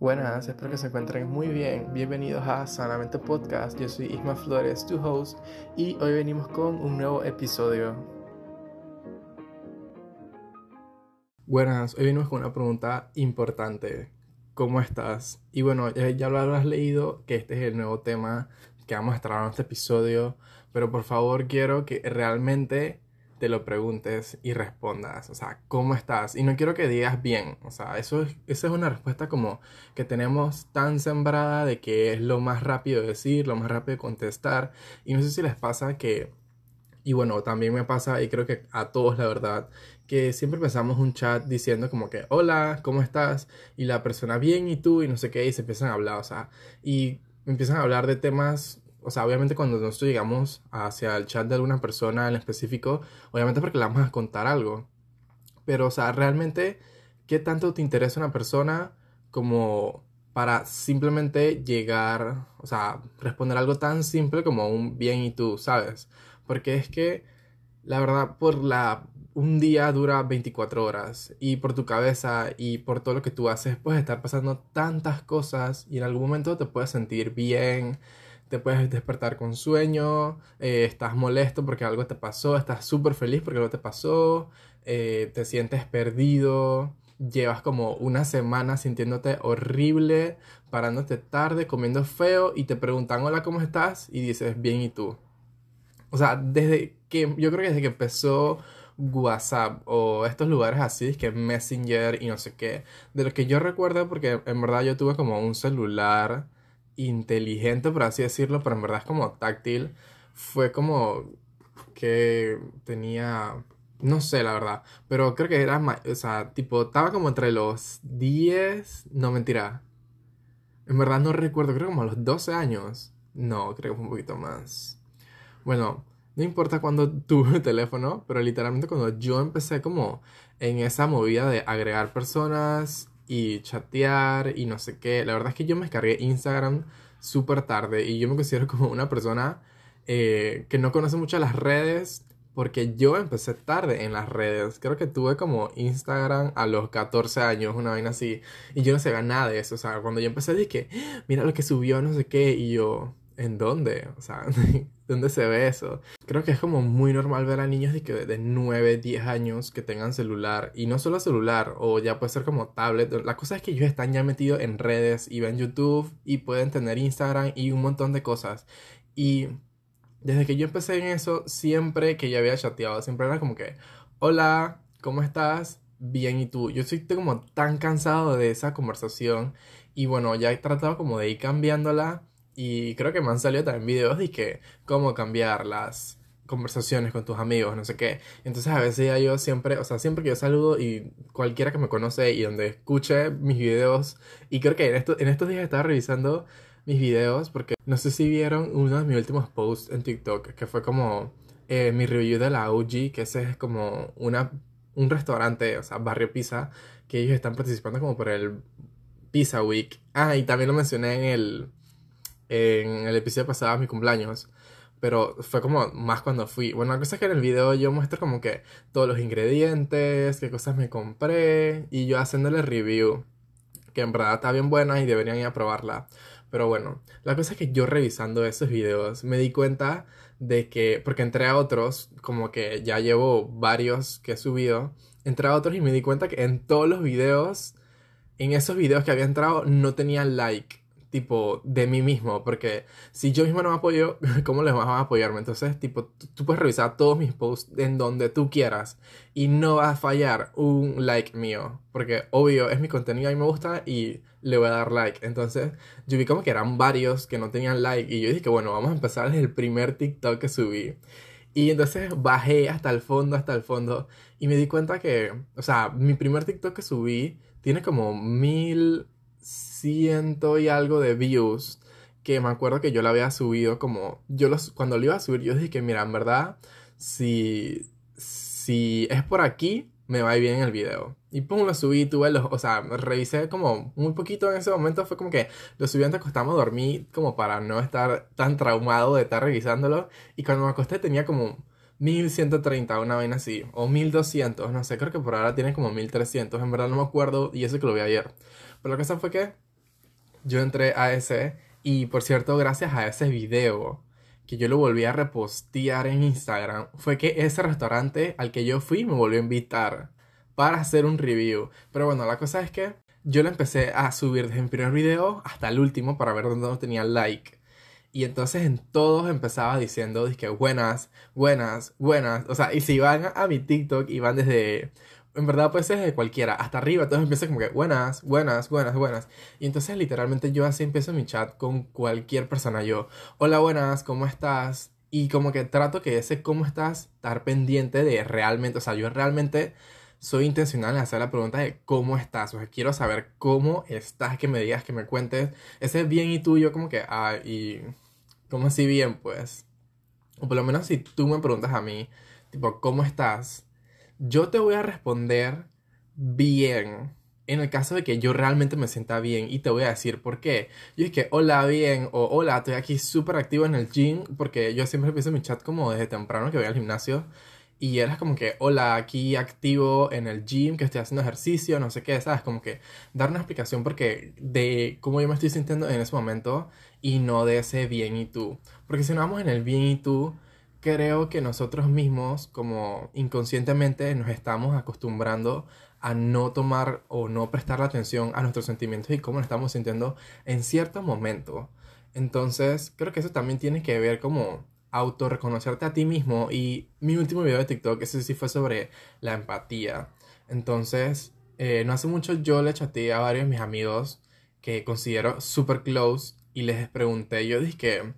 Buenas, espero que se encuentren muy bien. Bienvenidos a Sanamente Podcast. Yo soy Isma Flores, tu host, y hoy venimos con un nuevo episodio. Buenas, hoy venimos con una pregunta importante. ¿Cómo estás? Y bueno, ya lo habrás leído que este es el nuevo tema que vamos a estar en este episodio, pero por favor quiero que realmente te lo preguntes y respondas, o sea, ¿cómo estás? Y no quiero que digas bien, o sea, eso es, esa es una respuesta como que tenemos tan sembrada de que es lo más rápido de decir, lo más rápido contestar, y no sé si les pasa que, y bueno, también me pasa, y creo que a todos la verdad, que siempre empezamos un chat diciendo como que, hola, ¿cómo estás? Y la persona, bien, ¿y tú? Y no sé qué, y se empiezan a hablar, o sea, y empiezan a hablar de temas o sea, obviamente cuando nosotros llegamos hacia el chat de alguna persona en específico, obviamente porque le vamos a contar algo. Pero, o sea, realmente, ¿qué tanto te interesa una persona como para simplemente llegar, o sea, responder algo tan simple como un bien y tú, ¿sabes? Porque es que, la verdad, por la... Un día dura 24 horas y por tu cabeza y por todo lo que tú haces puedes estar pasando tantas cosas y en algún momento te puedes sentir bien, te puedes despertar con sueño, eh, estás molesto porque algo te pasó, estás súper feliz porque algo te pasó, eh, te sientes perdido, llevas como una semana sintiéndote horrible, parándote tarde, comiendo feo y te preguntan hola, ¿cómo estás? Y dices bien, ¿y tú? O sea, desde que, yo creo que desde que empezó WhatsApp o estos lugares así, que Messenger y no sé qué, de lo que yo recuerdo, porque en verdad yo tuve como un celular inteligente, por así decirlo, pero en verdad es como táctil. Fue como que tenía, no sé la verdad, pero creo que era, o sea, tipo, estaba como entre los 10, no mentira. En verdad no recuerdo, creo como a los 12 años. No, creo que fue un poquito más. Bueno, no importa cuando tuve el teléfono, pero literalmente cuando yo empecé como en esa movida de agregar personas y chatear y no sé qué. La verdad es que yo me descargué Instagram súper tarde y yo me considero como una persona eh, que no conoce mucho las redes porque yo empecé tarde en las redes. Creo que tuve como Instagram a los 14 años, una vaina así. Y yo no sabía nada de eso. O sea, cuando yo empecé dije, mira lo que subió, no sé qué. Y yo, ¿en dónde? O sea, ¿dónde se ve eso? Creo que es como muy normal ver a niños de, que de 9, 10 años que tengan celular. Y no solo celular, o ya puede ser como tablet. La cosa es que ellos están ya metidos en redes y ven YouTube y pueden tener Instagram y un montón de cosas. Y desde que yo empecé en eso, siempre que yo había chateado, siempre era como que, hola, ¿cómo estás? Bien, ¿y tú? Yo estoy como tan cansado de esa conversación. Y bueno, ya he tratado como de ir cambiándola y creo que me han salido también videos de que cómo cambiar las conversaciones con tus amigos, no sé qué. Entonces a veces ya yo siempre, o sea, siempre que yo saludo y cualquiera que me conoce y donde escuche mis videos, y creo que en, esto, en estos días estaba revisando mis videos porque no sé si vieron uno de mis últimos posts en TikTok, que fue como eh, mi review de la OG, que ese es como una, un restaurante, o sea, Barrio Pizza, que ellos están participando como por el Pizza Week. Ah, y también lo mencioné en el en el episodio pasado, mi cumpleaños. Pero fue como más cuando fui. Bueno, la cosa es que en el video yo muestro como que todos los ingredientes, qué cosas me compré y yo haciéndole review. Que en verdad está bien buena y deberían ir a probarla. Pero bueno, la cosa es que yo revisando esos videos me di cuenta de que, porque entré a otros, como que ya llevo varios que he subido, entré a otros y me di cuenta que en todos los videos, en esos videos que había entrado, no tenía like tipo de mí mismo, porque si yo mismo no me apoyo, ¿cómo les vas a apoyarme? Entonces, tipo, tú, puedes revisar todos mis posts en donde tú quieras y no va a fallar un like mío, porque obvio es mi contenido y me gusta y le voy a dar like. Entonces, yo vi como que eran varios que no tenían like y yo dije bueno, vamos a empezar desde el primer TikTok que subí. Y entonces bajé hasta el fondo, hasta el fondo y me di cuenta que, o sea, mi primer TikTok que subí tiene como mil ciento y algo de views que me acuerdo que yo lo había subido como yo los cuando lo iba a subir yo dije que mira en verdad si si es por aquí me va bien el video y pum lo subí tuve los o sea revisé como muy poquito en ese momento fue como que lo subí antes acostarme a dormir como para no estar tan traumado de estar revisándolo y cuando me acosté tenía como 1130, una vaina así, o 1200, no sé, creo que por ahora tiene como 1300, en verdad no me acuerdo, y eso que lo vi ayer. Pero la cosa fue que yo entré a ese y por cierto, gracias a ese video que yo lo volví a repostear en Instagram, fue que ese restaurante al que yo fui me volvió a invitar para hacer un review. Pero bueno, la cosa es que yo lo empecé a subir desde el primer video hasta el último para ver dónde no tenía like. Y entonces en todos empezaba diciendo, dije, buenas, buenas, buenas. O sea, y si van a mi TikTok y van desde en verdad puede ser de cualquiera, hasta arriba, entonces empieza como que buenas, buenas, buenas, buenas. Y entonces literalmente yo así empiezo mi chat con cualquier persona, yo, hola, buenas, ¿cómo estás? Y como que trato que ese cómo estás, estar pendiente de realmente, o sea, yo realmente soy intencional en hacer la pregunta de cómo estás, o sea, quiero saber cómo estás, que me digas, que me cuentes, ese bien y tuyo, como que, ah, y, ¿cómo así bien, pues? O por lo menos si tú me preguntas a mí, tipo, ¿cómo estás? Yo te voy a responder bien. En el caso de que yo realmente me sienta bien y te voy a decir por qué. Yo es que hola bien o hola, estoy aquí súper activo en el gym porque yo siempre empiezo mi chat como desde temprano que voy al gimnasio y eras como que hola, aquí activo en el gym, que estoy haciendo ejercicio, no sé qué, ¿sabes? Como que dar una explicación porque de cómo yo me estoy sintiendo en ese momento y no de ese bien y tú. Porque si no vamos en el bien y tú, creo que nosotros mismos, como inconscientemente, nos estamos acostumbrando a no tomar o no prestar la atención a nuestros sentimientos y cómo nos estamos sintiendo en cierto momento. Entonces, creo que eso también tiene que ver como autorreconocerte a ti mismo y mi último video de TikTok, ese sí fue sobre la empatía. Entonces, eh, no hace mucho yo le chateé a varios de mis amigos que considero super close y les pregunté, yo dije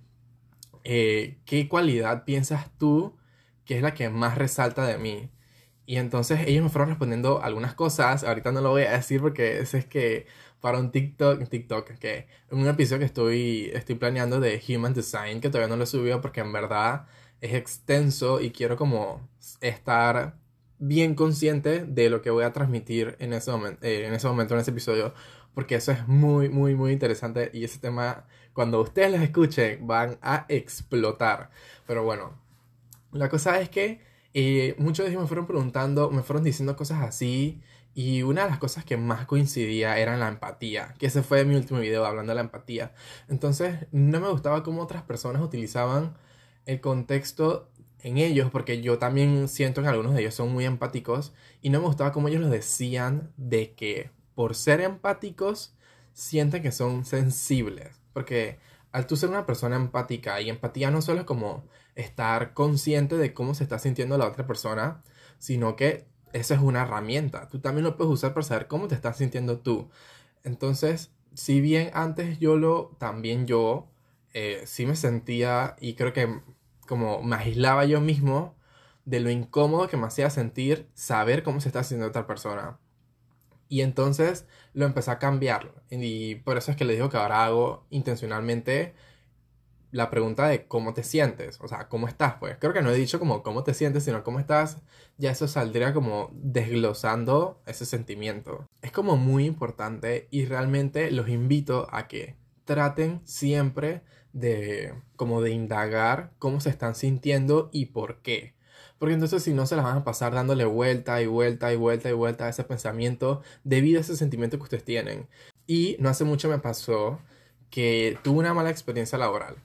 eh, ¿qué cualidad piensas tú que es la que más resalta de mí? Y entonces ellos me fueron respondiendo algunas cosas, ahorita no lo voy a decir porque ese es que para un TikTok, TikTok, que un episodio que estoy, estoy planeando de Human Design, que todavía no lo he subido porque en verdad es extenso y quiero como estar bien consciente de lo que voy a transmitir en ese momento, eh, en ese momento, en ese episodio, porque eso es muy, muy, muy interesante y ese tema, cuando ustedes los escuchen, van a explotar. Pero bueno, la cosa es que eh, muchos de ellos me fueron preguntando, me fueron diciendo cosas así. Y una de las cosas que más coincidía era la empatía, que ese fue mi último video hablando de la empatía. Entonces no me gustaba cómo otras personas utilizaban el contexto en ellos, porque yo también siento que algunos de ellos son muy empáticos, y no me gustaba cómo ellos lo decían de que por ser empáticos, sienten que son sensibles. Porque al tú ser una persona empática, y empatía no solo es como estar consciente de cómo se está sintiendo la otra persona, sino que eso es una herramienta. Tú también lo puedes usar para saber cómo te estás sintiendo tú. Entonces, si bien antes yo lo, también yo, eh, sí me sentía y creo que como me aislaba yo mismo de lo incómodo que me hacía sentir saber cómo se está sintiendo otra persona. Y entonces lo empecé a cambiar. Y por eso es que le digo que ahora hago intencionalmente la pregunta de cómo te sientes. O sea, ¿cómo estás? Pues creo que no he dicho como cómo te sientes, sino cómo estás. Ya eso saldría como desglosando ese sentimiento. Es como muy importante y realmente los invito a que traten siempre de como de indagar cómo se están sintiendo y por qué. Porque entonces si no se las van a pasar dándole vuelta y vuelta y vuelta y vuelta a ese pensamiento debido a ese sentimiento que ustedes tienen. Y no hace mucho me pasó que tuve una mala experiencia laboral.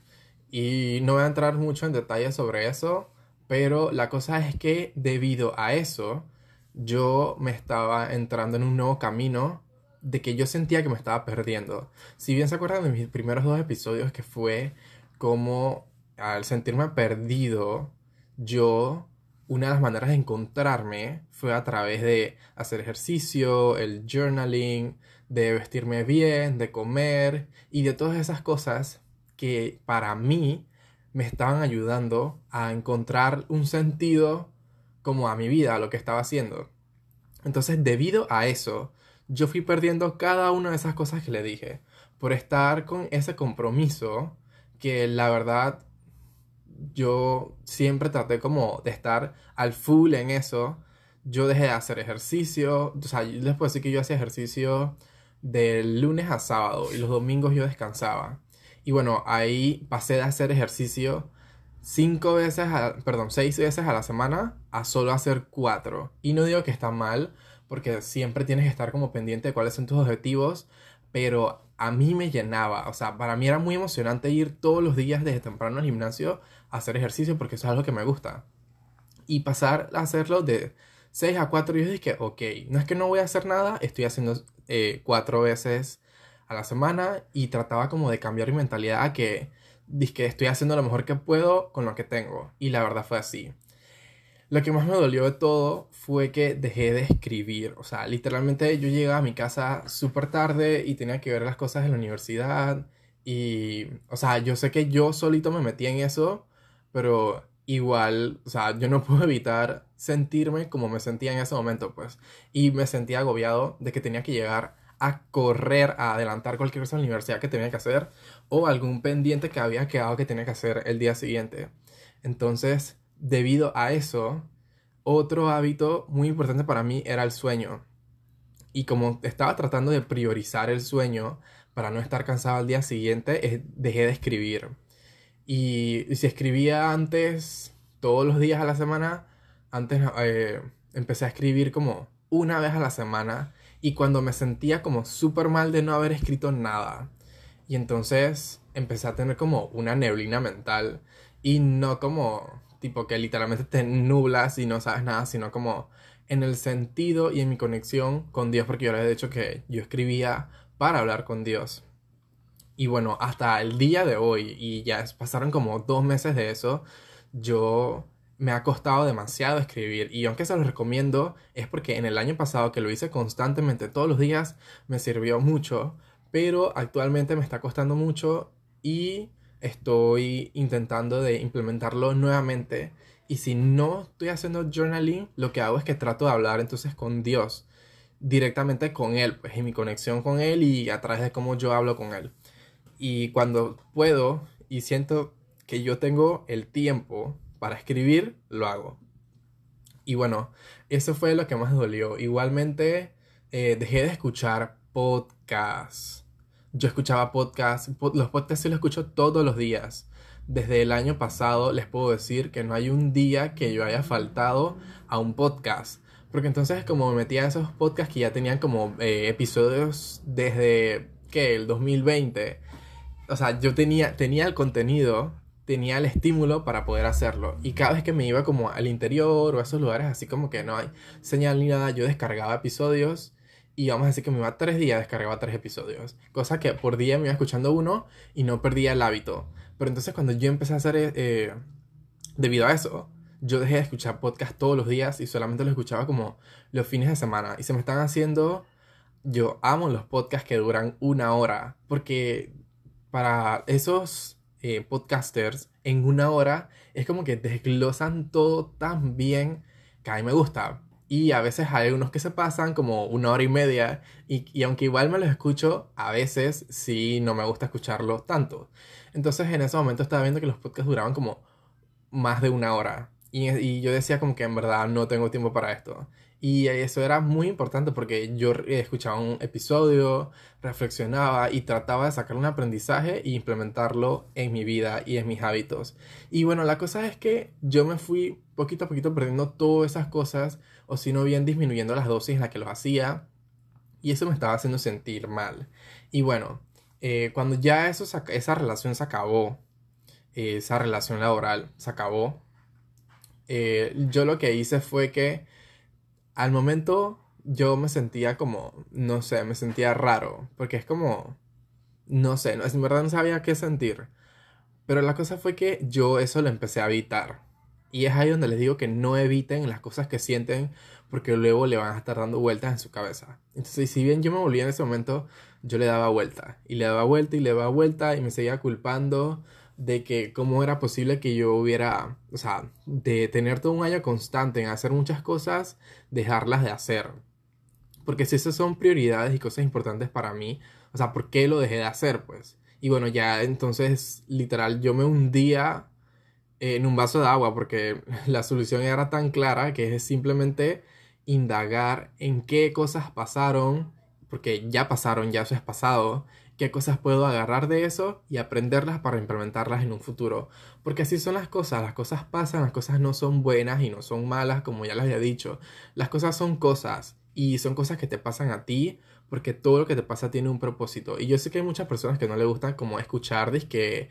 Y no voy a entrar mucho en detalles sobre eso, pero la cosa es que debido a eso, yo me estaba entrando en un nuevo camino de que yo sentía que me estaba perdiendo. Si bien se acuerdan de mis primeros dos episodios, que fue como al sentirme perdido, yo una de las maneras de encontrarme fue a través de hacer ejercicio, el journaling, de vestirme bien, de comer y de todas esas cosas que para mí me estaban ayudando a encontrar un sentido como a mi vida, a lo que estaba haciendo. Entonces, debido a eso, yo fui perdiendo cada una de esas cosas que le dije, por estar con ese compromiso que la verdad yo siempre traté como de estar al full en eso. Yo dejé de hacer ejercicio, o sea, les puedo decir que yo hacía ejercicio de lunes a sábado y los domingos yo descansaba. Y bueno, ahí pasé de hacer ejercicio cinco veces, perdón, seis veces a la semana a solo hacer cuatro. Y no digo que está mal, porque siempre tienes que estar como pendiente de cuáles son tus objetivos, pero a mí me llenaba. O sea, para mí era muy emocionante ir todos los días desde temprano al gimnasio a hacer ejercicio porque eso es algo que me gusta. Y pasar a hacerlo de 6 a 4 y yo dije, ok, no es que no voy a hacer nada, estoy haciendo eh, veces a la semana y trataba como de cambiar mi mentalidad a que, que estoy haciendo lo mejor que puedo con lo que tengo. Y la verdad fue así. Lo que más me dolió de todo fue que dejé de escribir. O sea, literalmente yo llegaba a mi casa súper tarde y tenía que ver las cosas en la universidad. Y, o sea, yo sé que yo solito me metí en eso, pero igual, o sea, yo no puedo evitar sentirme como me sentía en ese momento, pues. Y me sentía agobiado de que tenía que llegar a correr, a adelantar cualquier cosa en la universidad que tenía que hacer o algún pendiente que había quedado que tenía que hacer el día siguiente. Entonces, debido a eso, otro hábito muy importante para mí era el sueño. Y como estaba tratando de priorizar el sueño para no estar cansado al día siguiente, dejé de escribir. Y, si escribía antes, todos los días a la semana, antes eh, empecé a escribir como una vez a la semana. Y cuando me sentía como súper mal de no haber escrito nada. Y entonces empecé a tener como una neblina mental. Y no como tipo que literalmente te nublas y no sabes nada, sino como en el sentido y en mi conexión con Dios, porque yo les he dicho que yo escribía para hablar con Dios. Y bueno, hasta el día de hoy, y ya pasaron como dos meses de eso, yo me ha costado demasiado escribir. Y aunque se lo recomiendo, es porque en el año pasado que lo hice constantemente todos los días, me sirvió mucho. Pero actualmente me está costando mucho y estoy intentando de implementarlo nuevamente. Y si no estoy haciendo journaling, lo que hago es que trato de hablar entonces con Dios, directamente con Él, pues en mi conexión con Él y a través de cómo yo hablo con Él. Y cuando puedo y siento que yo tengo el tiempo para escribir, lo hago. Y bueno, eso fue lo que más dolió. Igualmente, eh, dejé de escuchar podcasts. Yo escuchaba podcasts, los podcasts sí los escucho todos los días. Desde el año pasado les puedo decir que no hay un día que yo haya faltado a un podcast. Porque entonces como me metía a esos podcasts que ya tenían como eh, episodios desde que el 2020. O sea, yo tenía, tenía el contenido, tenía el estímulo para poder hacerlo. Y cada vez que me iba como al interior o a esos lugares así como que no hay señal ni nada, yo descargaba episodios y vamos a decir que me iba tres días, descargaba tres episodios. Cosa que por día me iba escuchando uno y no perdía el hábito. Pero entonces cuando yo empecé a hacer, eh, debido a eso, yo dejé de escuchar podcast todos los días y solamente lo escuchaba como los fines de semana. Y se me están haciendo, yo amo los podcasts que duran una hora. Porque para esos eh, podcasters, en una hora es como que desglosan todo tan bien que a mí me gusta. Y a veces hay unos que se pasan como una hora y media. Y, aunque igual me los escucho, a veces sí no me gusta escucharlos tanto. Entonces en ese momento estaba viendo que los podcasts duraban como más de una hora. Y, y, yo decía como que en verdad no tengo tiempo para esto. Y eso era muy importante porque yo escuchaba un episodio, reflexionaba y trataba de sacar un aprendizaje e implementarlo en mi vida y en mis hábitos. Y bueno, la cosa es que yo me fui poquito a poquito perdiendo todas esas cosas o si no bien disminuyendo las dosis en las que los hacía. Y eso me estaba haciendo sentir mal. Y bueno, eh, cuando ya eso, esa relación se acabó, esa relación laboral se acabó, eh, yo lo que hice fue que al momento yo me sentía como, no sé, me sentía raro, porque es como, no sé, en verdad no sabía qué sentir. Pero la cosa fue que yo eso lo empecé a evitar. Y es ahí donde les digo que no eviten las cosas que sienten porque luego le van a estar dando vueltas en su cabeza. Entonces, si bien yo me volvía en ese momento, yo le daba vuelta y le daba vuelta y le daba vuelta y me seguía culpando de que cómo era posible que yo hubiera, o sea, de tener todo un año constante en hacer muchas cosas, dejarlas de hacer. Porque si esas son prioridades y cosas importantes para mí, o sea, ¿por qué lo dejé de hacer? Pues. Y bueno, ya entonces, literal, yo me hundía en un vaso de agua porque la solución era tan clara que es simplemente indagar en qué cosas pasaron, porque ya pasaron, ya eso es pasado, qué cosas puedo agarrar de eso y aprenderlas para implementarlas en un futuro. Porque así son las cosas, las cosas pasan, las cosas no son buenas y no son malas, como ya les había dicho. Las cosas son cosas y son cosas que te pasan a ti porque todo lo que te pasa tiene un propósito. Y yo sé que hay muchas personas que no le gustan como escuchar, de que,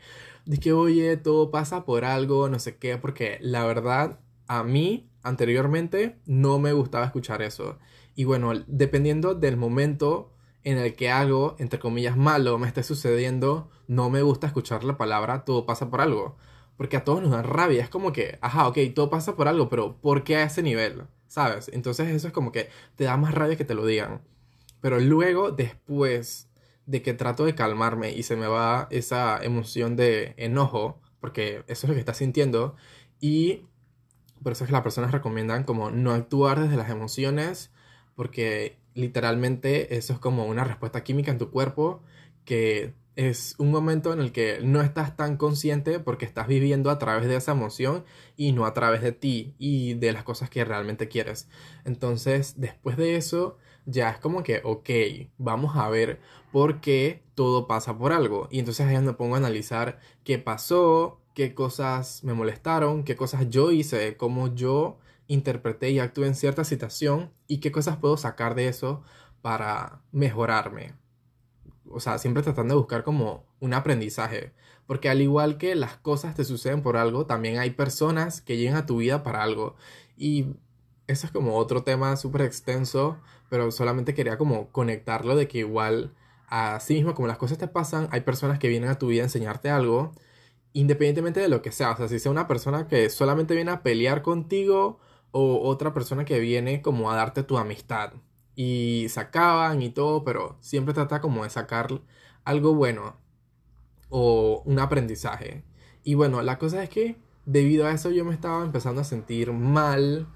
que oye, todo pasa por algo, no sé qué, porque la verdad, a mí anteriormente no me gustaba escuchar eso. Y bueno, dependiendo del momento en el que algo, entre comillas, malo me esté sucediendo, no me gusta escuchar la palabra todo pasa por algo. Porque a todos nos da rabia. Es como que, ajá, ok, todo pasa por algo, pero ¿por qué a ese nivel? ¿Sabes? Entonces eso es como que te da más rabia que te lo digan. Pero luego, después de que trato de calmarme y se me va esa emoción de enojo, porque eso es lo que estás sintiendo, y por eso es que las personas recomiendan como no actuar desde las emociones, porque literalmente eso es como una respuesta química en tu cuerpo que es un momento en el que no estás tan consciente porque estás viviendo a través de esa emoción y no a través de ti y de las cosas que realmente quieres. Entonces, después de eso, ya es como que, ok, vamos a ver por qué todo pasa por algo. Y entonces ahí me pongo a analizar qué pasó, qué cosas me molestaron, qué cosas yo hice, cómo yo interpreté y actué en cierta situación y qué cosas puedo sacar de eso para mejorarme o sea, siempre tratando de buscar como un aprendizaje. Porque al igual que las cosas te suceden por algo, también hay personas que llegan a tu vida para algo. Y eso es como otro tema súper extenso, pero solamente quería como conectarlo de que igual, así mismo como las cosas te pasan, hay personas que vienen a tu vida a enseñarte algo, independientemente de lo que sea. O sea, si sea una persona que solamente viene a pelear contigo o otra persona que viene como a darte tu amistad y sacaban y todo, pero siempre trata como de sacar algo bueno o un aprendizaje. Y bueno, la cosa es que debido a eso yo me estaba empezando a sentir mal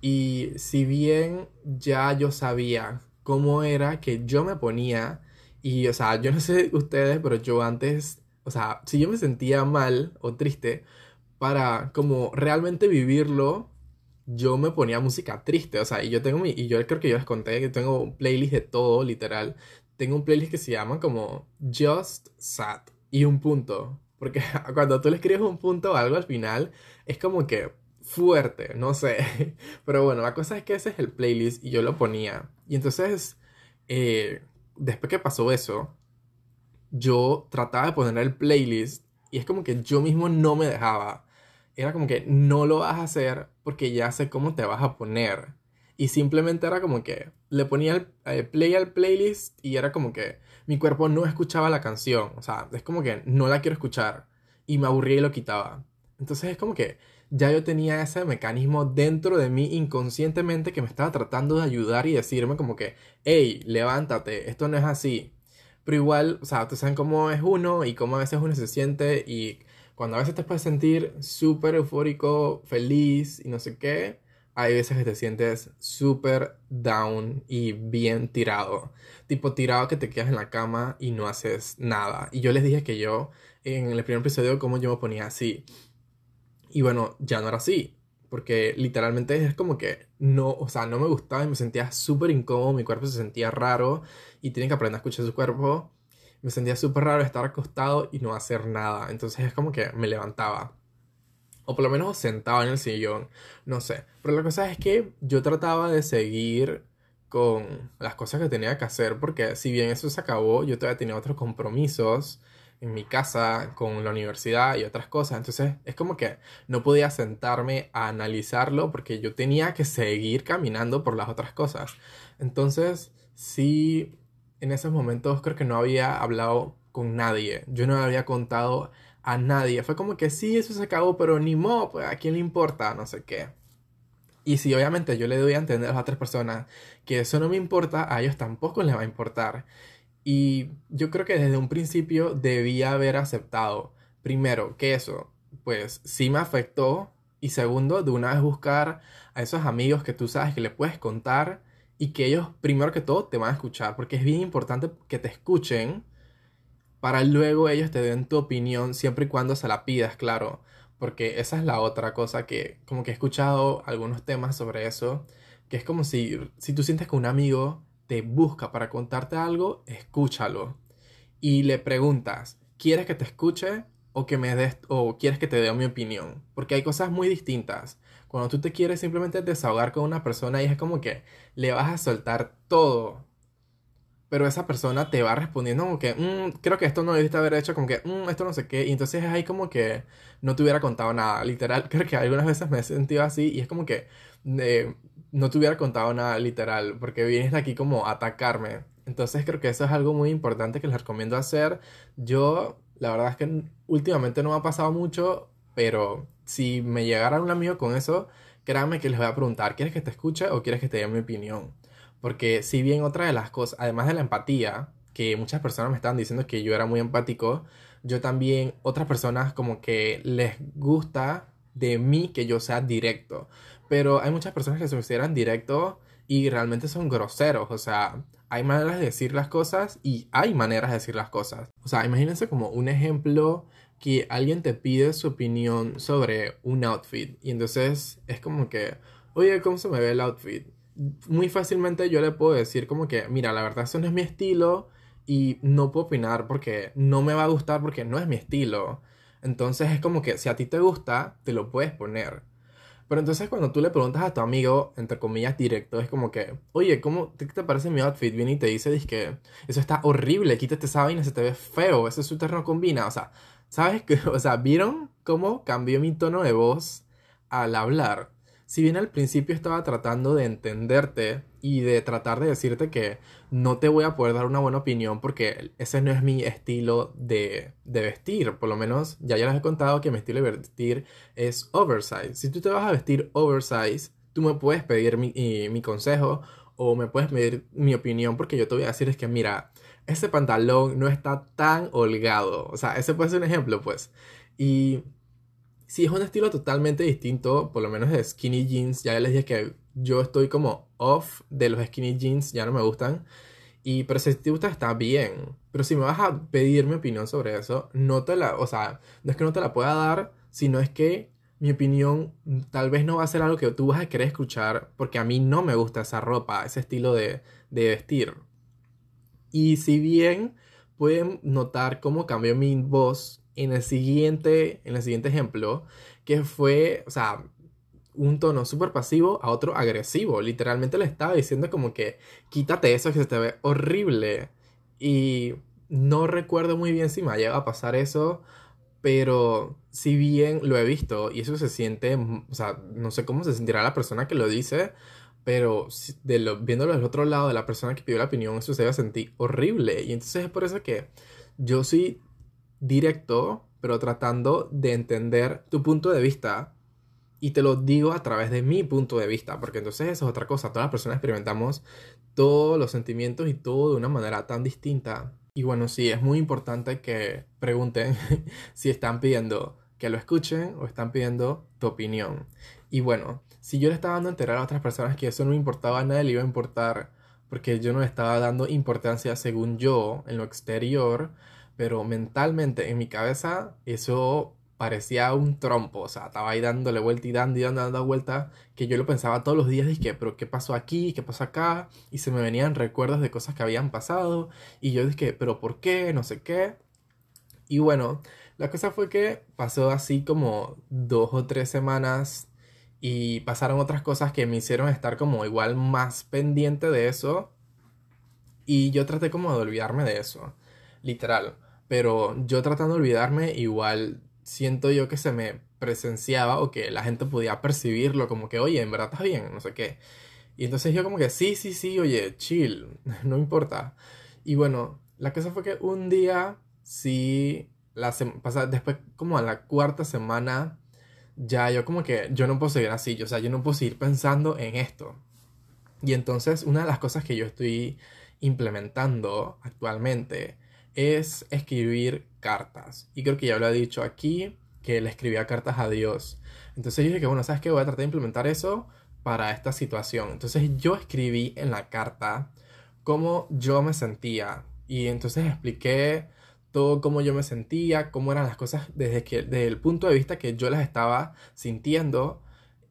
y si bien ya yo sabía cómo era que yo me ponía y o sea, yo no sé ustedes, pero yo antes, o sea, si yo me sentía mal o triste para como realmente vivirlo, yo me ponía música triste, o sea, y yo tengo mi, y yo creo que yo les conté que tengo un playlist de todo, literal. Tengo un playlist que se llama como Just Sad y un punto. Porque cuando tú le escribes un punto o algo al final, es como que fuerte, no sé. Pero bueno, la cosa es que ese es el playlist y yo lo ponía. Y entonces, eh, después que pasó eso, yo trataba de poner el playlist y es como que yo mismo no me dejaba era como que no lo vas a hacer porque ya sé cómo te vas a poner. Y simplemente era como que le ponía el eh, play al playlist y era como que mi cuerpo no escuchaba la canción. O sea, es como que no la quiero escuchar. Y me aburría y lo quitaba. Entonces es como que ya yo tenía ese mecanismo dentro de mí inconscientemente que me estaba tratando de ayudar y decirme como que, hey, levántate, esto no es así. Pero igual, o sea, ustedes saben cómo es uno y cómo a veces uno se siente y cuando a veces te puedes sentir súper eufórico, feliz y no sé qué, hay veces que te sientes súper down y bien tirado. Tipo tirado que te quedas en la cama y no haces nada. Y yo les dije que yo, en el primer episodio, como yo me ponía así. Y bueno, ya no era así. Porque literalmente es como que no, o sea, no me gustaba y me sentía súper incómodo, mi cuerpo se sentía raro y tienen que aprender a escuchar su cuerpo me sentía súper raro estar acostado y no hacer nada. Entonces es como que me levantaba. O por lo menos sentaba en el sillón. No sé. Pero la cosa es que yo trataba de seguir con las cosas que tenía que hacer. Porque si bien eso se acabó, yo todavía tenía otros compromisos en mi casa, con la universidad y otras cosas. Entonces es como que no podía sentarme a analizarlo porque yo tenía que seguir caminando por las otras cosas. Entonces sí en esos momentos creo que no había hablado con nadie. Yo no había contado a nadie. Fue como que sí, eso se acabó, pero ni modo, pues a quién le importa, no sé qué. Y si obviamente yo le doy a entender a las otras personas que eso no me importa, a ellos tampoco les va a importar. Y yo creo que desde un principio debía haber aceptado, primero, que eso, pues sí me afectó. Y segundo, de una vez buscar a esos amigos que tú sabes que le puedes contar y que ellos, primero que todo, te van a escuchar, porque es bien importante que te escuchen para luego ellos te den tu opinión siempre y cuando se la pidas, claro, porque esa es la otra cosa que como que he escuchado algunos temas sobre eso, que es como si, si tú sientes que un amigo te busca para contarte algo, escúchalo y le preguntas, ¿quieres que te escuche o que me des o quieres que te dé mi opinión? Porque hay cosas muy distintas. Cuando tú te quieres simplemente desahogar con una persona y es como que le vas a soltar todo. pero esa persona te va respondiendo como que, "Mm, creo que esto no debiste haber hecho, como que, "Mm, esto no sé qué, y entonces es ahí como que no te hubiera contado nada, literal, creo que algunas veces me he sentido así y es como que eh, no te hubiera contado nada, literal, porque vienes aquí como a atacarme. Entonces creo que eso es algo muy importante que les recomiendo hacer. Yo, la verdad es que últimamente no me ha pasado mucho, pero si me llegara un amigo con eso, créanme que les voy a preguntar, ¿quieres que te escuche o quieres que te dé mi opinión? Porque si bien otra de las cosas, además de la empatía, que muchas personas me estaban diciendo que yo era muy empático, yo también, otras personas como que les gusta de mí que yo sea directo. Pero hay muchas personas que se consideran directo y realmente son groseros. O sea, hay maneras de decir las cosas y hay maneras de decir las cosas. O sea, imagínense como un ejemplo que alguien te pide su opinión sobre un outfit y entonces es como que, oye, ¿cómo se me ve el outfit? Muy fácilmente yo le puedo decir como que, mira, la verdad eso no es mi estilo y no puedo opinar porque no me va a gustar porque no es mi estilo. Entonces es como que si a ti te gusta, te lo puedes poner. Pero entonces cuando tú le preguntas a tu amigo, entre comillas, directo, es como que, oye, ¿cómo te, te parece mi outfit? Viene y te dice, que eso está horrible, quítate esa vaina, se te ve feo, ese suéter no combina. O sea, ¿sabes? qué? O sea, ¿vieron cómo cambió mi tono de voz al hablar? Si bien al principio estaba tratando de entenderte y de tratar de decirte que no te voy a poder dar una buena opinión porque ese no es mi estilo de, de vestir. Por lo menos ya ya les he contado que mi estilo de vestir es oversize. Si tú te vas a vestir oversize, tú me puedes pedir mi, mi consejo o me puedes pedir mi opinión porque yo te voy a decir es que mira, ese pantalón no está tan holgado. O sea, ese puede ser un ejemplo, pues. Y si es un estilo totalmente distinto, por lo menos de skinny jeans, ya les dije que yo estoy como off de los skinny jeans, ya no me gustan. Y, pero si te gusta, está bien. Pero si me vas a pedir mi opinión sobre eso, no te la, o sea, no es que no te la pueda dar, sino es que mi opinión tal vez no va a ser algo que tú vas a querer escuchar, porque a mí no me gusta esa ropa, ese estilo de, de vestir. Y si bien pueden notar cómo cambió mi voz en el siguiente, en el siguiente ejemplo, que fue, o sea, un tono súper pasivo a otro agresivo. Literalmente le estaba diciendo como que quítate eso que se te ve horrible. Y no recuerdo muy bien si me ha llegado a pasar eso, pero si bien lo he visto y eso se siente, o sea, no sé cómo se sentirá la persona que lo dice, pero de lo, viéndolo del otro lado de la persona que pidió la opinión, eso se a sentir horrible. Y entonces es por eso que yo soy directo, pero tratando de entender tu punto de vista y te lo digo a través de mi punto de vista, porque entonces eso es otra cosa. Todas las personas experimentamos todos los sentimientos y todo de una manera tan distinta. Y bueno, sí, es muy importante que pregunten si están pidiendo que lo escuchen o están pidiendo tu opinión. Y bueno, si yo le estaba dando a enterar a otras personas que eso no importaba a nadie, le iba a importar, porque yo no estaba dando importancia según yo en lo exterior, pero mentalmente en mi cabeza eso parecía un trompo, o sea, estaba ahí dándole vuelta y dando y dando, dando vuelta, que yo lo pensaba todos los días, dije, pero ¿qué pasó aquí? ¿Qué pasó acá? Y se me venían recuerdos de cosas que habían pasado, y yo dije, pero ¿por qué? No sé qué. Y bueno, la cosa fue que pasó así como dos o tres semanas y pasaron otras cosas que me hicieron estar como igual más pendiente de eso y yo traté como de olvidarme de eso, literal. Pero yo tratando de olvidarme, igual siento yo que se me presenciaba o que la gente podía percibirlo como que, oye, en verdad estás bien, no sé qué. Y entonces yo como que, sí, sí, sí, oye, chill, no importa. Y bueno, la cosa fue que un día, sí, la pasa, después como a la cuarta semana, ya yo como que, yo no puedo seguir así, o sea, yo no puedo seguir pensando en esto. Y entonces una de las cosas que yo estoy implementando actualmente es escribir cartas. Y creo que ya lo he dicho aquí, que le escribía cartas a Dios. Entonces yo dije que, bueno, ¿sabes qué? Voy a tratar de implementar eso para esta situación. Entonces yo escribí en la carta cómo yo me sentía. Y entonces expliqué todo cómo yo me sentía, cómo eran las cosas desde que, desde el punto de vista que yo las estaba sintiendo,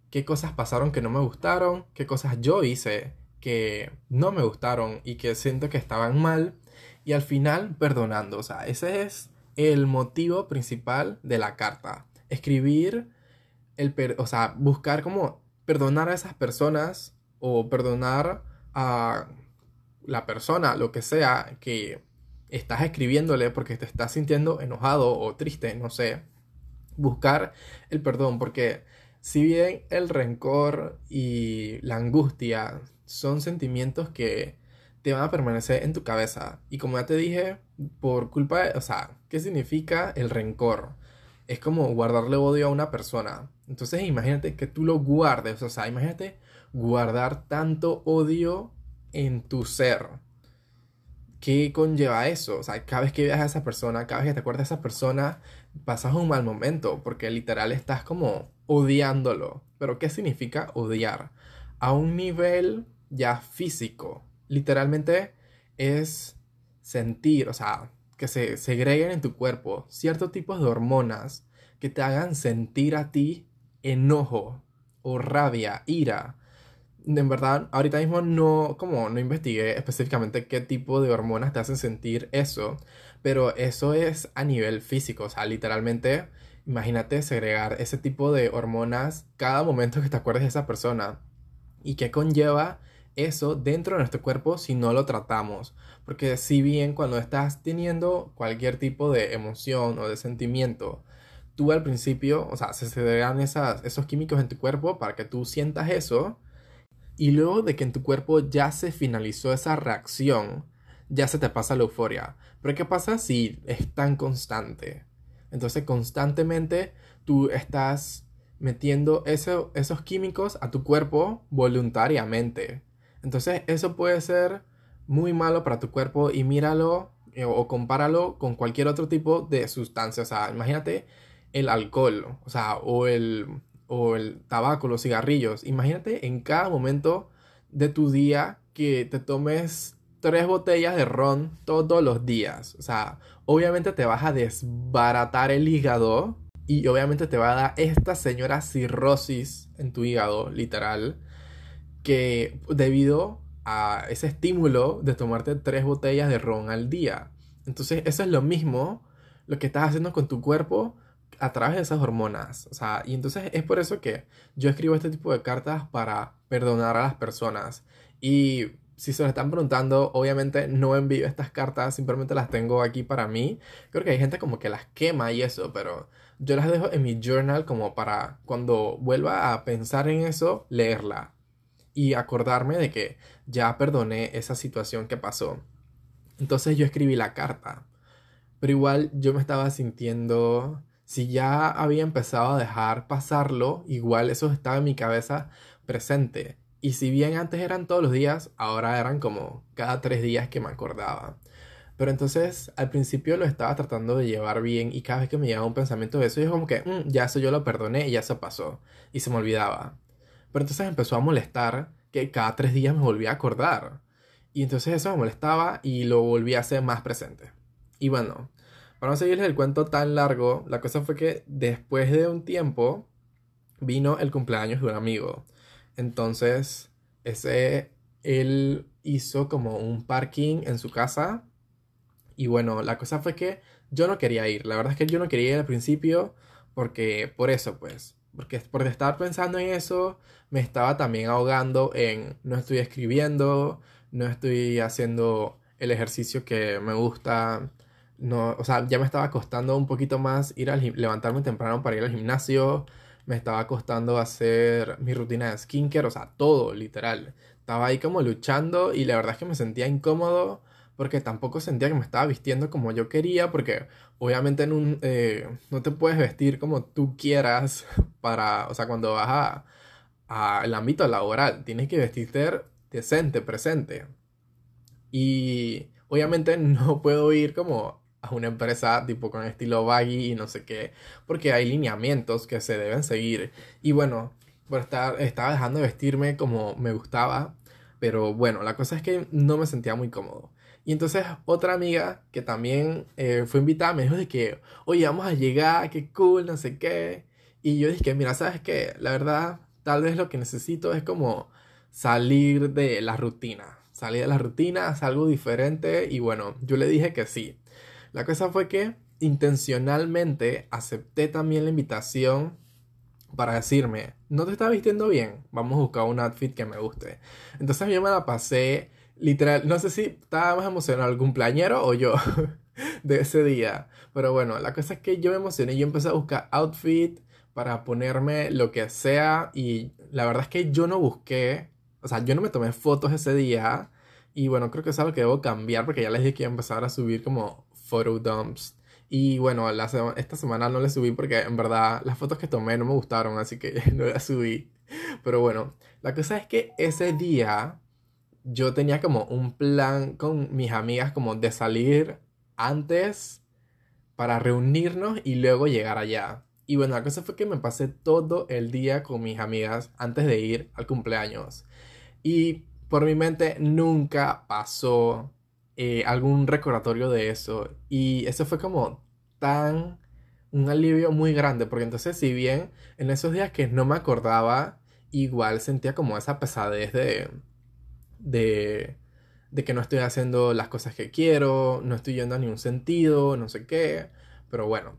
qué cosas pasaron que no me gustaron, qué cosas yo hice que no me gustaron y que siento que estaban mal. Y al final perdonando. O sea, ese es el motivo principal de la carta. Escribir, el per- o sea, buscar como perdonar a esas personas o perdonar a la persona, lo que sea, que estás escribiéndole porque te estás sintiendo enojado o triste, no sé, buscar el perdón, porque si bien el rencor y la angustia son sentimientos que te van a permanecer en tu cabeza, y como ya te dije, por culpa de, o sea, ¿qué significa el rencor? Es como guardarle odio a una persona. Entonces imagínate que tú lo guardes, o sea, imagínate guardar tanto odio en tu ser. ¿Qué conlleva eso? O sea, cada vez que veas a esa persona, cada vez que te acuerdas de esa persona, pasas un mal momento, porque literal estás como odiándolo. Pero ¿qué significa odiar? A un nivel ya físico. Literalmente es sentir, o sea, que se segreguen en tu cuerpo ciertos tipos de hormonas que te hagan sentir a ti enojo o rabia, ira, en verdad, ahorita mismo no, como no investigué específicamente qué tipo de hormonas te hacen sentir eso, pero eso es a nivel físico, o sea, literalmente, imagínate segregar ese tipo de hormonas cada momento que te acuerdes de esa persona y qué conlleva eso dentro de nuestro cuerpo si no lo tratamos. Porque si bien cuando estás teniendo cualquier tipo de emoción o de sentimiento, tú al principio, o sea, se segregan esas, esos químicos en tu cuerpo para que tú sientas eso y luego de que en tu cuerpo ya se finalizó esa reacción, ya se te pasa la euforia. Pero ¿qué pasa si es tan constante? Entonces constantemente tú estás metiendo esos químicos a tu cuerpo voluntariamente. Entonces eso puede ser muy malo para tu cuerpo y míralo eh, o compáralo con cualquier otro tipo de sustancia. O sea, imagínate el alcohol, o sea, o el, o el tabaco, los cigarrillos. Imagínate en cada momento de tu día que te tomes tres botellas de ron todos los días. O sea, obviamente te vas a desbaratar el hígado y obviamente te va a dar esta señora cirrosis en tu hígado, literal, que debido a ese estímulo de tomarte tres botellas de ron al día. Entonces, eso es lo mismo lo que estás haciendo con tu cuerpo a través de esas hormonas. O sea, y entonces es por eso que yo escribo este tipo de cartas para perdonar a las personas. Y si se lo están preguntando, obviamente no envío estas cartas, simplemente las tengo aquí para mí. Creo que hay gente como que las quema y eso, pero yo las dejo en mi journal como para cuando vuelva a pensar en eso, leerla. Y acordarme de que ya perdoné esa situación que pasó. Entonces yo escribí la carta. Pero igual yo me estaba sintiendo si ya había empezado a dejar pasarlo, igual eso estaba en mi cabeza presente. Y si bien antes eran todos los días, ahora eran como cada tres días que me acordaba. Pero entonces al principio lo estaba tratando de llevar bien y cada vez que me llegaba un pensamiento de eso, yo como que, mm, ya eso yo lo perdoné y ya se pasó. Y se me olvidaba. Pero entonces empezó a molestar que cada tres días me volvía a acordar. Y entonces eso me molestaba y lo volví a hacer más presente. Y bueno, para no seguirles el cuento tan largo, la cosa fue que después de un tiempo vino el cumpleaños de un amigo. Entonces, ese, él hizo como un parking en su casa. Y bueno, la cosa fue que yo no quería ir. La verdad es que yo no quería ir al principio porque, por eso pues, porque por estar pensando en eso, me estaba también ahogando en no estoy escribiendo, no estoy haciendo el ejercicio que me gusta, no, o sea, ya me estaba costando un poquito más ir al levantarme temprano para ir al gimnasio, me estaba costando hacer mi rutina de skincare, o sea, todo, literal. Estaba ahí como luchando y la verdad es que me sentía incómodo porque tampoco sentía que me estaba vistiendo como yo quería, porque obviamente en un, eh, no te puedes vestir como tú quieras para, o sea, cuando vas al ámbito laboral, tienes que vestirte decente, presente. Y obviamente no puedo ir como a una empresa tipo con estilo baggy y no sé qué, porque hay lineamientos que se deben seguir. Y bueno, por estar, estaba dejando de vestirme como me gustaba, pero bueno, la cosa es que no me sentía muy cómodo. Y entonces otra amiga que también eh, fue invitada me dijo de que, oye, vamos a llegar, qué cool, no sé qué. Y yo dije, mira, ¿sabes qué? La verdad, tal vez lo que necesito es como salir de la rutina. Salir de la rutina, hacer algo diferente. Y bueno, yo le dije que sí. La cosa fue que intencionalmente acepté también la invitación para decirme, no te estás vistiendo bien, vamos a buscar un outfit que me guste. Entonces yo me la pasé literal, no sé si estaba más emocionado el cumpleañero o yo de ese día. Pero bueno, la cosa es que yo me emocioné, yo empecé a buscar outfit para ponerme lo que sea y la verdad es que yo no busqué, o sea, yo no me tomé fotos ese día y bueno, creo que es algo que debo cambiar porque ya les dije que iba a empezar a subir como photo dumps. Y bueno, esta semana no les subí porque en verdad las fotos que tomé no me gustaron, así que no las subí. Pero bueno, la cosa es que ese día yo tenía como un plan con mis amigas como de salir antes para reunirnos y luego llegar allá. Y bueno, la cosa fue que me pasé todo el día con mis amigas antes de ir al cumpleaños. Y por mi mente nunca pasó eh, algún recordatorio de eso. Y eso fue como tan un alivio muy grande, porque entonces si bien en esos días que no me acordaba, igual sentía como esa pesadez de, de, de que no estoy haciendo las cosas que quiero, no estoy yendo a ningún sentido, no sé qué. Pero bueno,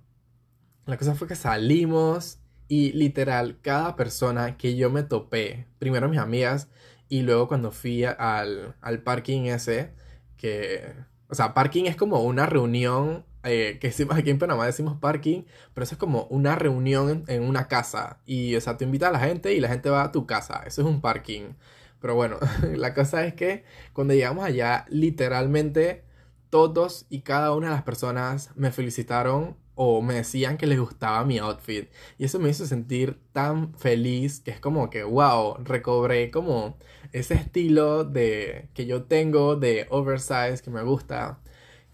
la cosa fue que salimos y literal cada persona que yo me topé, primero mis amigas y luego cuando fui al, al parking ese, que, o sea, parking es como una reunión, eh, que aquí en Panamá decimos parking, pero eso es como una reunión en, una casa. Y, o sea, tú invitas a la gente y la gente va a tu casa. Eso es un parking. Pero bueno, la cosa es que cuando llegamos allá, literalmente todos y cada una de las personas me felicitaron o me decían que les gustaba mi outfit. Y eso me hizo sentir tan feliz que es como que, wow, recobré como ese estilo de que yo tengo de oversize que me gusta.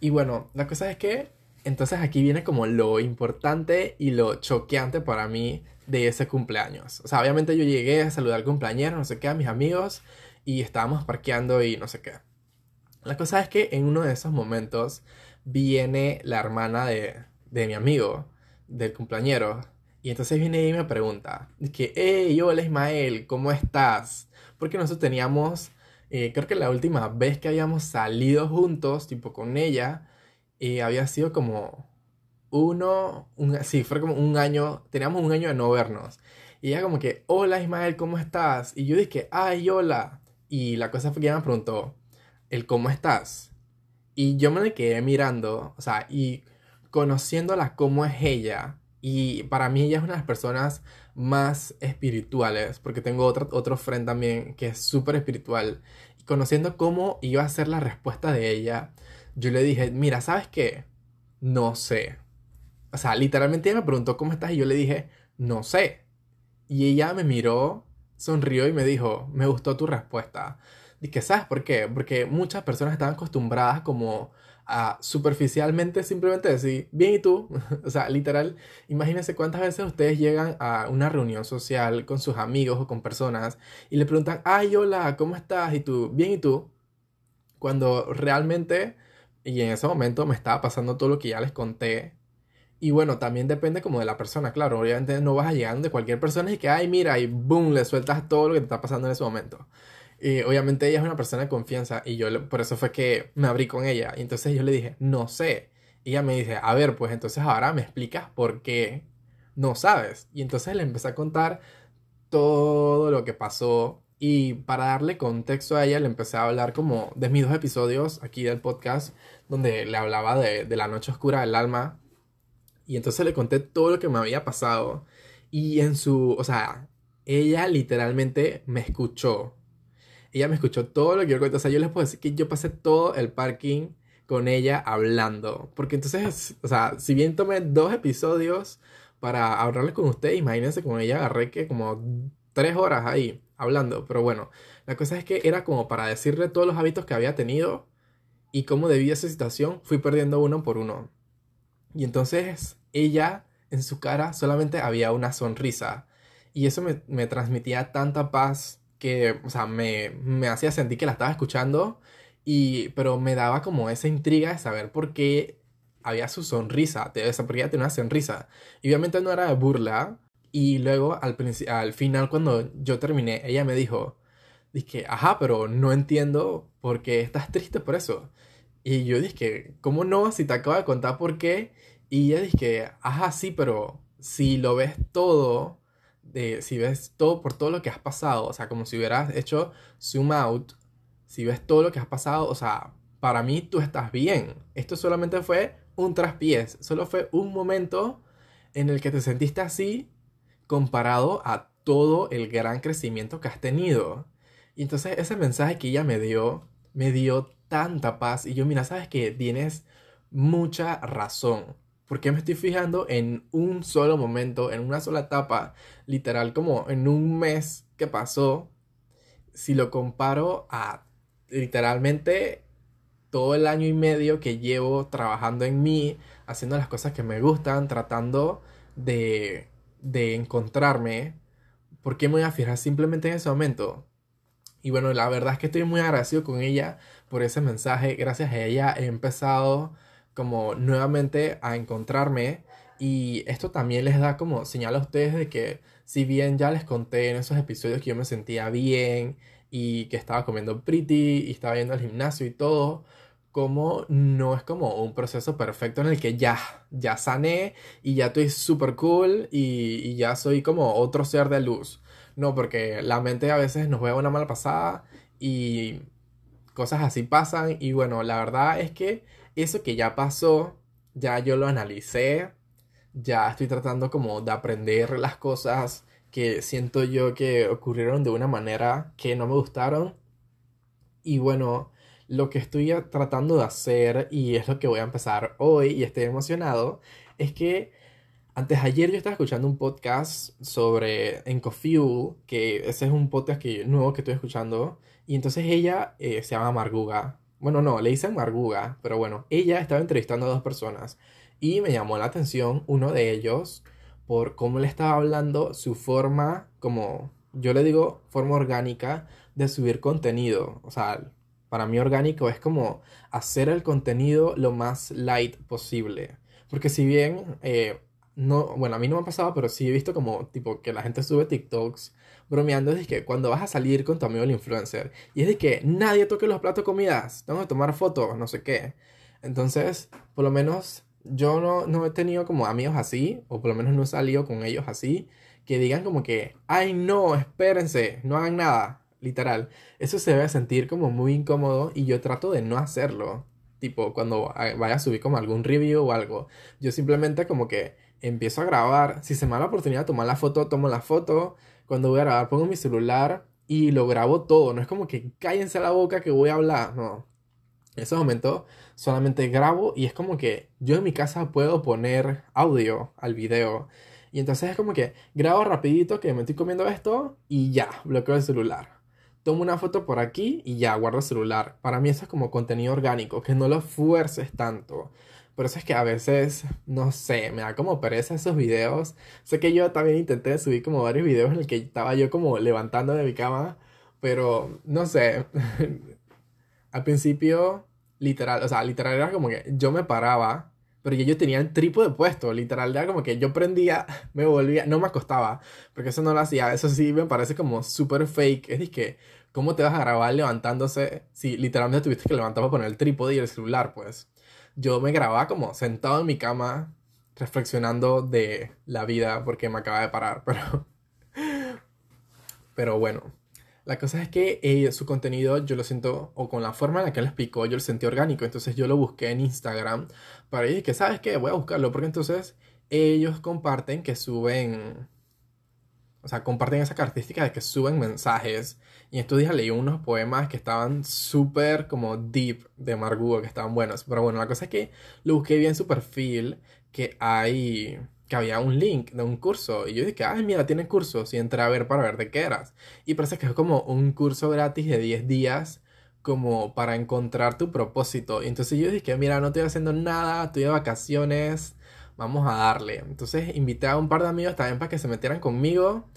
Y bueno, la cosa es que entonces aquí viene como lo importante y lo choqueante para mí de ese cumpleaños. O sea, obviamente yo llegué a saludar al cumpleañero, no sé qué, a mis amigos y estábamos parqueando y no sé qué. La cosa es que en uno de esos momentos viene la hermana de, de mi amigo, del cumpleañero. Y entonces viene y me pregunta, que, hey, hola Ismael, ¿cómo estás? Porque nosotros teníamos, eh, creo que la última vez que habíamos salido juntos, tipo con ella, eh, había sido como uno, un, sí, fue como un año, teníamos un año de no vernos. Y ella como que, hola Ismael, ¿cómo estás? Y yo dije, ay, hola. Y la cosa fue que ella me preguntó, el cómo estás. Y yo me quedé mirando, o sea, y conociéndola cómo es ella. Y para mí ella es una de las personas más espirituales, porque tengo otro, otro friend también que es súper espiritual. Y conociendo cómo iba a ser la respuesta de ella, yo le dije, mira, ¿sabes qué? No sé. O sea, literalmente ella me preguntó cómo estás y yo le dije, no sé. Y ella me miró, sonrió y me dijo, me gustó tu respuesta. Que, ¿sabes por qué? Porque muchas personas están acostumbradas como a superficialmente simplemente decir, bien, ¿y tú? o sea, literal, imagínense cuántas veces ustedes llegan a una reunión social con sus amigos o con personas y le preguntan, ay, hola, ¿cómo estás? Y tú, bien, ¿y tú? Cuando realmente, y en ese momento me estaba pasando todo lo que ya les conté. Y bueno, también depende como de la persona, claro, obviamente no vas a llegar de cualquier persona y que, ay, mira, y boom, le sueltas todo lo que te está pasando en ese momento. Y obviamente ella es una persona de confianza y yo por eso fue que me abrí con ella. Y entonces yo le dije, no sé. Y ella me dice, a ver, pues entonces ahora me explicas por qué no sabes. Y entonces le empecé a contar todo lo que pasó. Y para darle contexto a ella, le empecé a hablar como de mis dos episodios aquí del podcast, donde le hablaba de, de la noche oscura del alma. Y entonces le conté todo lo que me había pasado. Y en su, o sea, ella literalmente me escuchó ella me escuchó todo lo que yo conté. O sea, yo les puedo decir que yo pasé todo el parking con ella hablando. Porque entonces, o sea, si bien tomé dos episodios para hablarles con ustedes, imagínense con ella agarré que como tres horas ahí hablando. Pero bueno, la cosa es que era como para decirle todos los hábitos que había tenido y cómo debía esa situación, fui perdiendo uno por uno. Y entonces ella en su cara solamente había una sonrisa. Y eso me, me transmitía tanta paz que, o sea, me, me hacía sentir que la estaba escuchando, y, pero me daba como esa intriga de saber por qué había su sonrisa, porque ella tenía una sonrisa. Y obviamente no era de burla. Y luego al, al final cuando yo terminé, ella me dijo, dije, ajá, pero no entiendo por qué estás triste por eso. Y yo dije, ¿cómo no? Si te acabo de contar por qué. Y ella dije, ajá, sí, pero si lo ves todo, de si ves todo por todo lo que has pasado, o sea, como si hubieras hecho zoom out, si ves todo lo que has pasado, o sea, para mí tú estás bien. Esto solamente fue un traspiés, solo fue un momento en el que te sentiste así comparado a todo el gran crecimiento que has tenido. Y entonces ese mensaje que ella me dio, me dio tanta paz. Y yo, mira, sabes que tienes mucha razón. Porque me estoy fijando en un solo momento, en una sola etapa, literal como en un mes que pasó, si lo comparo a literalmente todo el año y medio que llevo trabajando en mí, haciendo las cosas que me gustan, tratando de, de encontrarme, ¿por qué me voy a fijar simplemente en ese momento? Y bueno, la verdad es que estoy muy agradecido con ella por ese mensaje. Gracias a ella he empezado como nuevamente a encontrarme y esto también les da como señal a ustedes de que si bien ya les conté en esos episodios que yo me sentía bien y que estaba comiendo pretty y estaba yendo al gimnasio y todo, como no es como un proceso perfecto en el que ya, ya sané y ya estoy súper cool y, y, ya soy como otro ser de luz. No, porque la mente a veces nos juega una mala pasada y cosas así pasan y bueno, la verdad es que eso que ya pasó, ya yo lo analicé, ya estoy tratando como de aprender las cosas que siento yo que ocurrieron de una manera que no me gustaron. Y bueno, lo que estoy tratando de hacer, y es lo que voy a empezar hoy, y estoy emocionado, es que antes ayer yo estaba escuchando un podcast sobre EncoFuel, que ese es un podcast que, nuevo que estoy escuchando, y entonces ella eh, se llama Marguga. Bueno, no, le dicen Marguga, pero bueno, ella estaba entrevistando a dos personas y me llamó la atención uno de ellos por cómo le estaba hablando su forma, como yo le digo, forma orgánica de subir contenido. O sea, para mí orgánico es como hacer el contenido lo más light posible. Porque si bien, eh, no, bueno, a mí no me ha pasado, pero sí he visto como, tipo, que la gente sube TikToks bromeando, es que cuando vas a salir con tu amigo el influencer, y es de que nadie toque los platos de comidas, tengo que tomar fotos, no sé qué. Entonces, por lo menos yo no, no he tenido como amigos así, o por lo menos no he salido con ellos así, que digan como que, ay no, espérense, no hagan nada, literal. Eso se debe sentir como muy incómodo y yo trato de no hacerlo. Tipo, cuando vaya a subir como algún review o algo, yo simplemente como que empiezo a grabar. Si se me da la oportunidad de tomar la foto, tomo la foto. Cuando voy a grabar, pongo mi celular y lo grabo todo. No es como que cállense la boca que voy a hablar. No, en ese momento solamente grabo y es como que yo en mi casa puedo poner audio al video. Y entonces es como que grabo rapidito que me estoy comiendo esto y ya, bloqueo el celular. Tomo una foto por aquí y ya, guardo el celular. Para mí eso es como contenido orgánico, que no lo fuerces tanto. Por eso es que a veces, no sé, me da como pereza esos videos. Sé que yo también intenté subir como varios videos en el que estaba yo como levantando de mi cama, pero no sé. Al principio, literal, o sea, literal era como que yo me paraba, pero yo tenía el trípode puesto, literal, era como que yo prendía, me volvía, no me acostaba, porque eso no lo hacía, eso sí me parece como súper fake, es que, ¿cómo te vas a grabar levantándose si literalmente tuviste que levantar para poner el trípode y el celular, pues? Yo me grababa como sentado en mi cama, reflexionando de la vida, porque me acaba de parar, pero... Pero bueno, la cosa es que eh, su contenido yo lo siento, o con la forma en la que él explicó, yo lo sentí orgánico. Entonces yo lo busqué en Instagram para decir que, ¿sabes qué? Voy a buscarlo porque entonces ellos comparten que suben, o sea, comparten esa característica de que suben mensajes. Y en estos días leí unos poemas que estaban súper como deep de Margugo, que estaban buenos. Pero bueno, la cosa es que lo busqué bien su perfil, que hay que había un link de un curso. Y yo dije, ay, mira, tiene cursos. Y entré a ver para ver de qué eras. Y parece que es como un curso gratis de 10 días, como para encontrar tu propósito. Y entonces yo dije, mira, no estoy haciendo nada, estoy de vacaciones, vamos a darle. Entonces invité a un par de amigos también para que se metieran conmigo.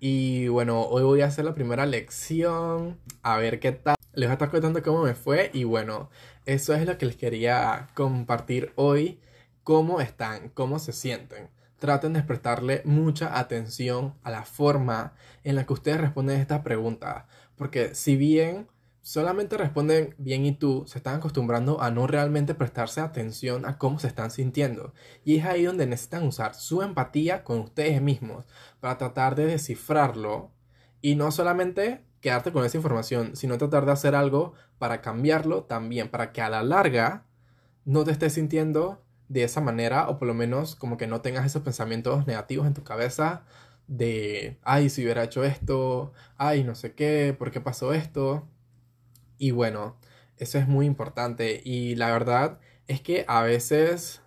Y bueno, hoy voy a hacer la primera lección, a ver qué tal. Les voy a estar contando cómo me fue. Y bueno, eso es lo que les quería compartir hoy. ¿Cómo están? ¿Cómo se sienten? Traten de prestarle mucha atención a la forma en la que ustedes responden esta pregunta. Porque si bien solamente responden bien y tú, se están acostumbrando a no realmente prestarse atención a cómo se están sintiendo. Y es ahí donde necesitan usar su empatía con ustedes mismos para tratar de descifrarlo y no solamente quedarte con esa información, sino tratar de hacer algo para cambiarlo también, para que a la larga no te estés sintiendo de esa manera o por lo menos como que no tengas esos pensamientos negativos en tu cabeza de, ay, si hubiera hecho esto, ay, no sé qué, ¿por qué pasó esto? Y bueno, eso es muy importante y la verdad es que a veces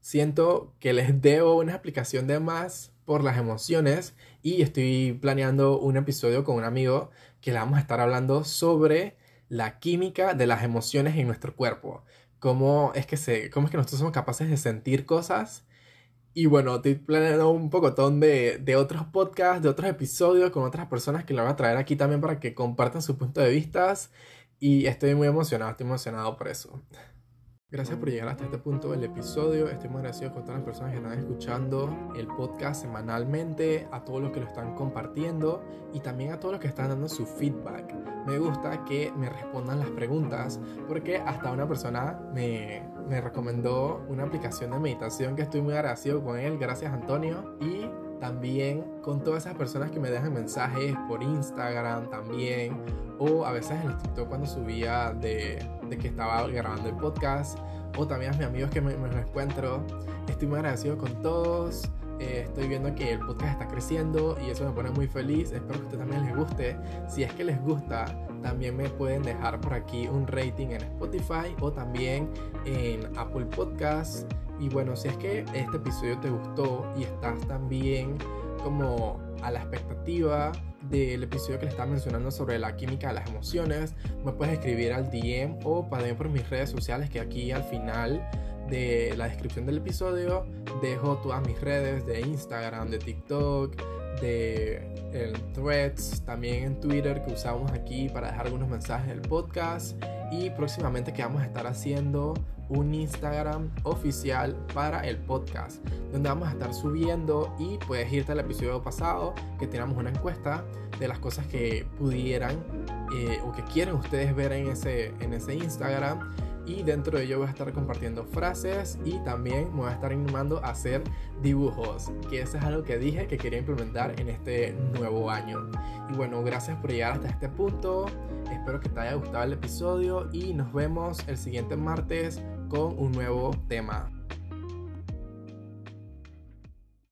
siento que les debo una explicación de más por las emociones y estoy planeando un episodio con un amigo que le vamos a estar hablando sobre la química de las emociones en nuestro cuerpo. Cómo es que, se, cómo es que nosotros somos capaces de sentir cosas. Y bueno, estoy planeando un pocotón de, de otros podcasts, de otros episodios con otras personas que lo voy a traer aquí también para que compartan su punto de vista. Y estoy muy emocionado, estoy emocionado por eso. Gracias por llegar hasta este punto del episodio. Estoy muy agradecido con todas las personas que están escuchando el podcast semanalmente, a todos los que lo están compartiendo y también a todos los que están dando su feedback. Me gusta que me respondan las preguntas porque hasta una persona me, me recomendó una aplicación de meditación que estoy muy agradecido con él. Gracias Antonio. También con todas esas personas que me dejan mensajes por Instagram también o a veces en el TikTok cuando subía de, de que estaba grabando el podcast o también a mis amigos que me, me los encuentro. Estoy muy agradecido con todos. Eh, estoy viendo que el podcast está creciendo y eso me pone muy feliz. Espero que a ustedes también les guste. Si es que les gusta, también me pueden dejar por aquí un rating en Spotify o también en Apple Podcasts. Y bueno, si es que este episodio te gustó y estás también como a la expectativa del episodio que le estaba mencionando sobre la química de las emociones, me puedes escribir al DM o también por mis redes sociales que aquí al final de la descripción del episodio dejo todas mis redes de Instagram, de TikTok, de el threads, también en Twitter que usamos aquí para dejar algunos mensajes del podcast. Y próximamente que vamos a estar haciendo un Instagram oficial para el podcast donde vamos a estar subiendo y puedes irte al episodio pasado que tenemos una encuesta de las cosas que pudieran eh, o que quieren ustedes ver en ese, en ese Instagram. Y dentro de ello voy a estar compartiendo frases y también me voy a estar animando a hacer dibujos, que eso es algo que dije que quería implementar en este nuevo año. Y bueno, gracias por llegar hasta este punto, espero que te haya gustado el episodio y nos vemos el siguiente martes un nuevo tema.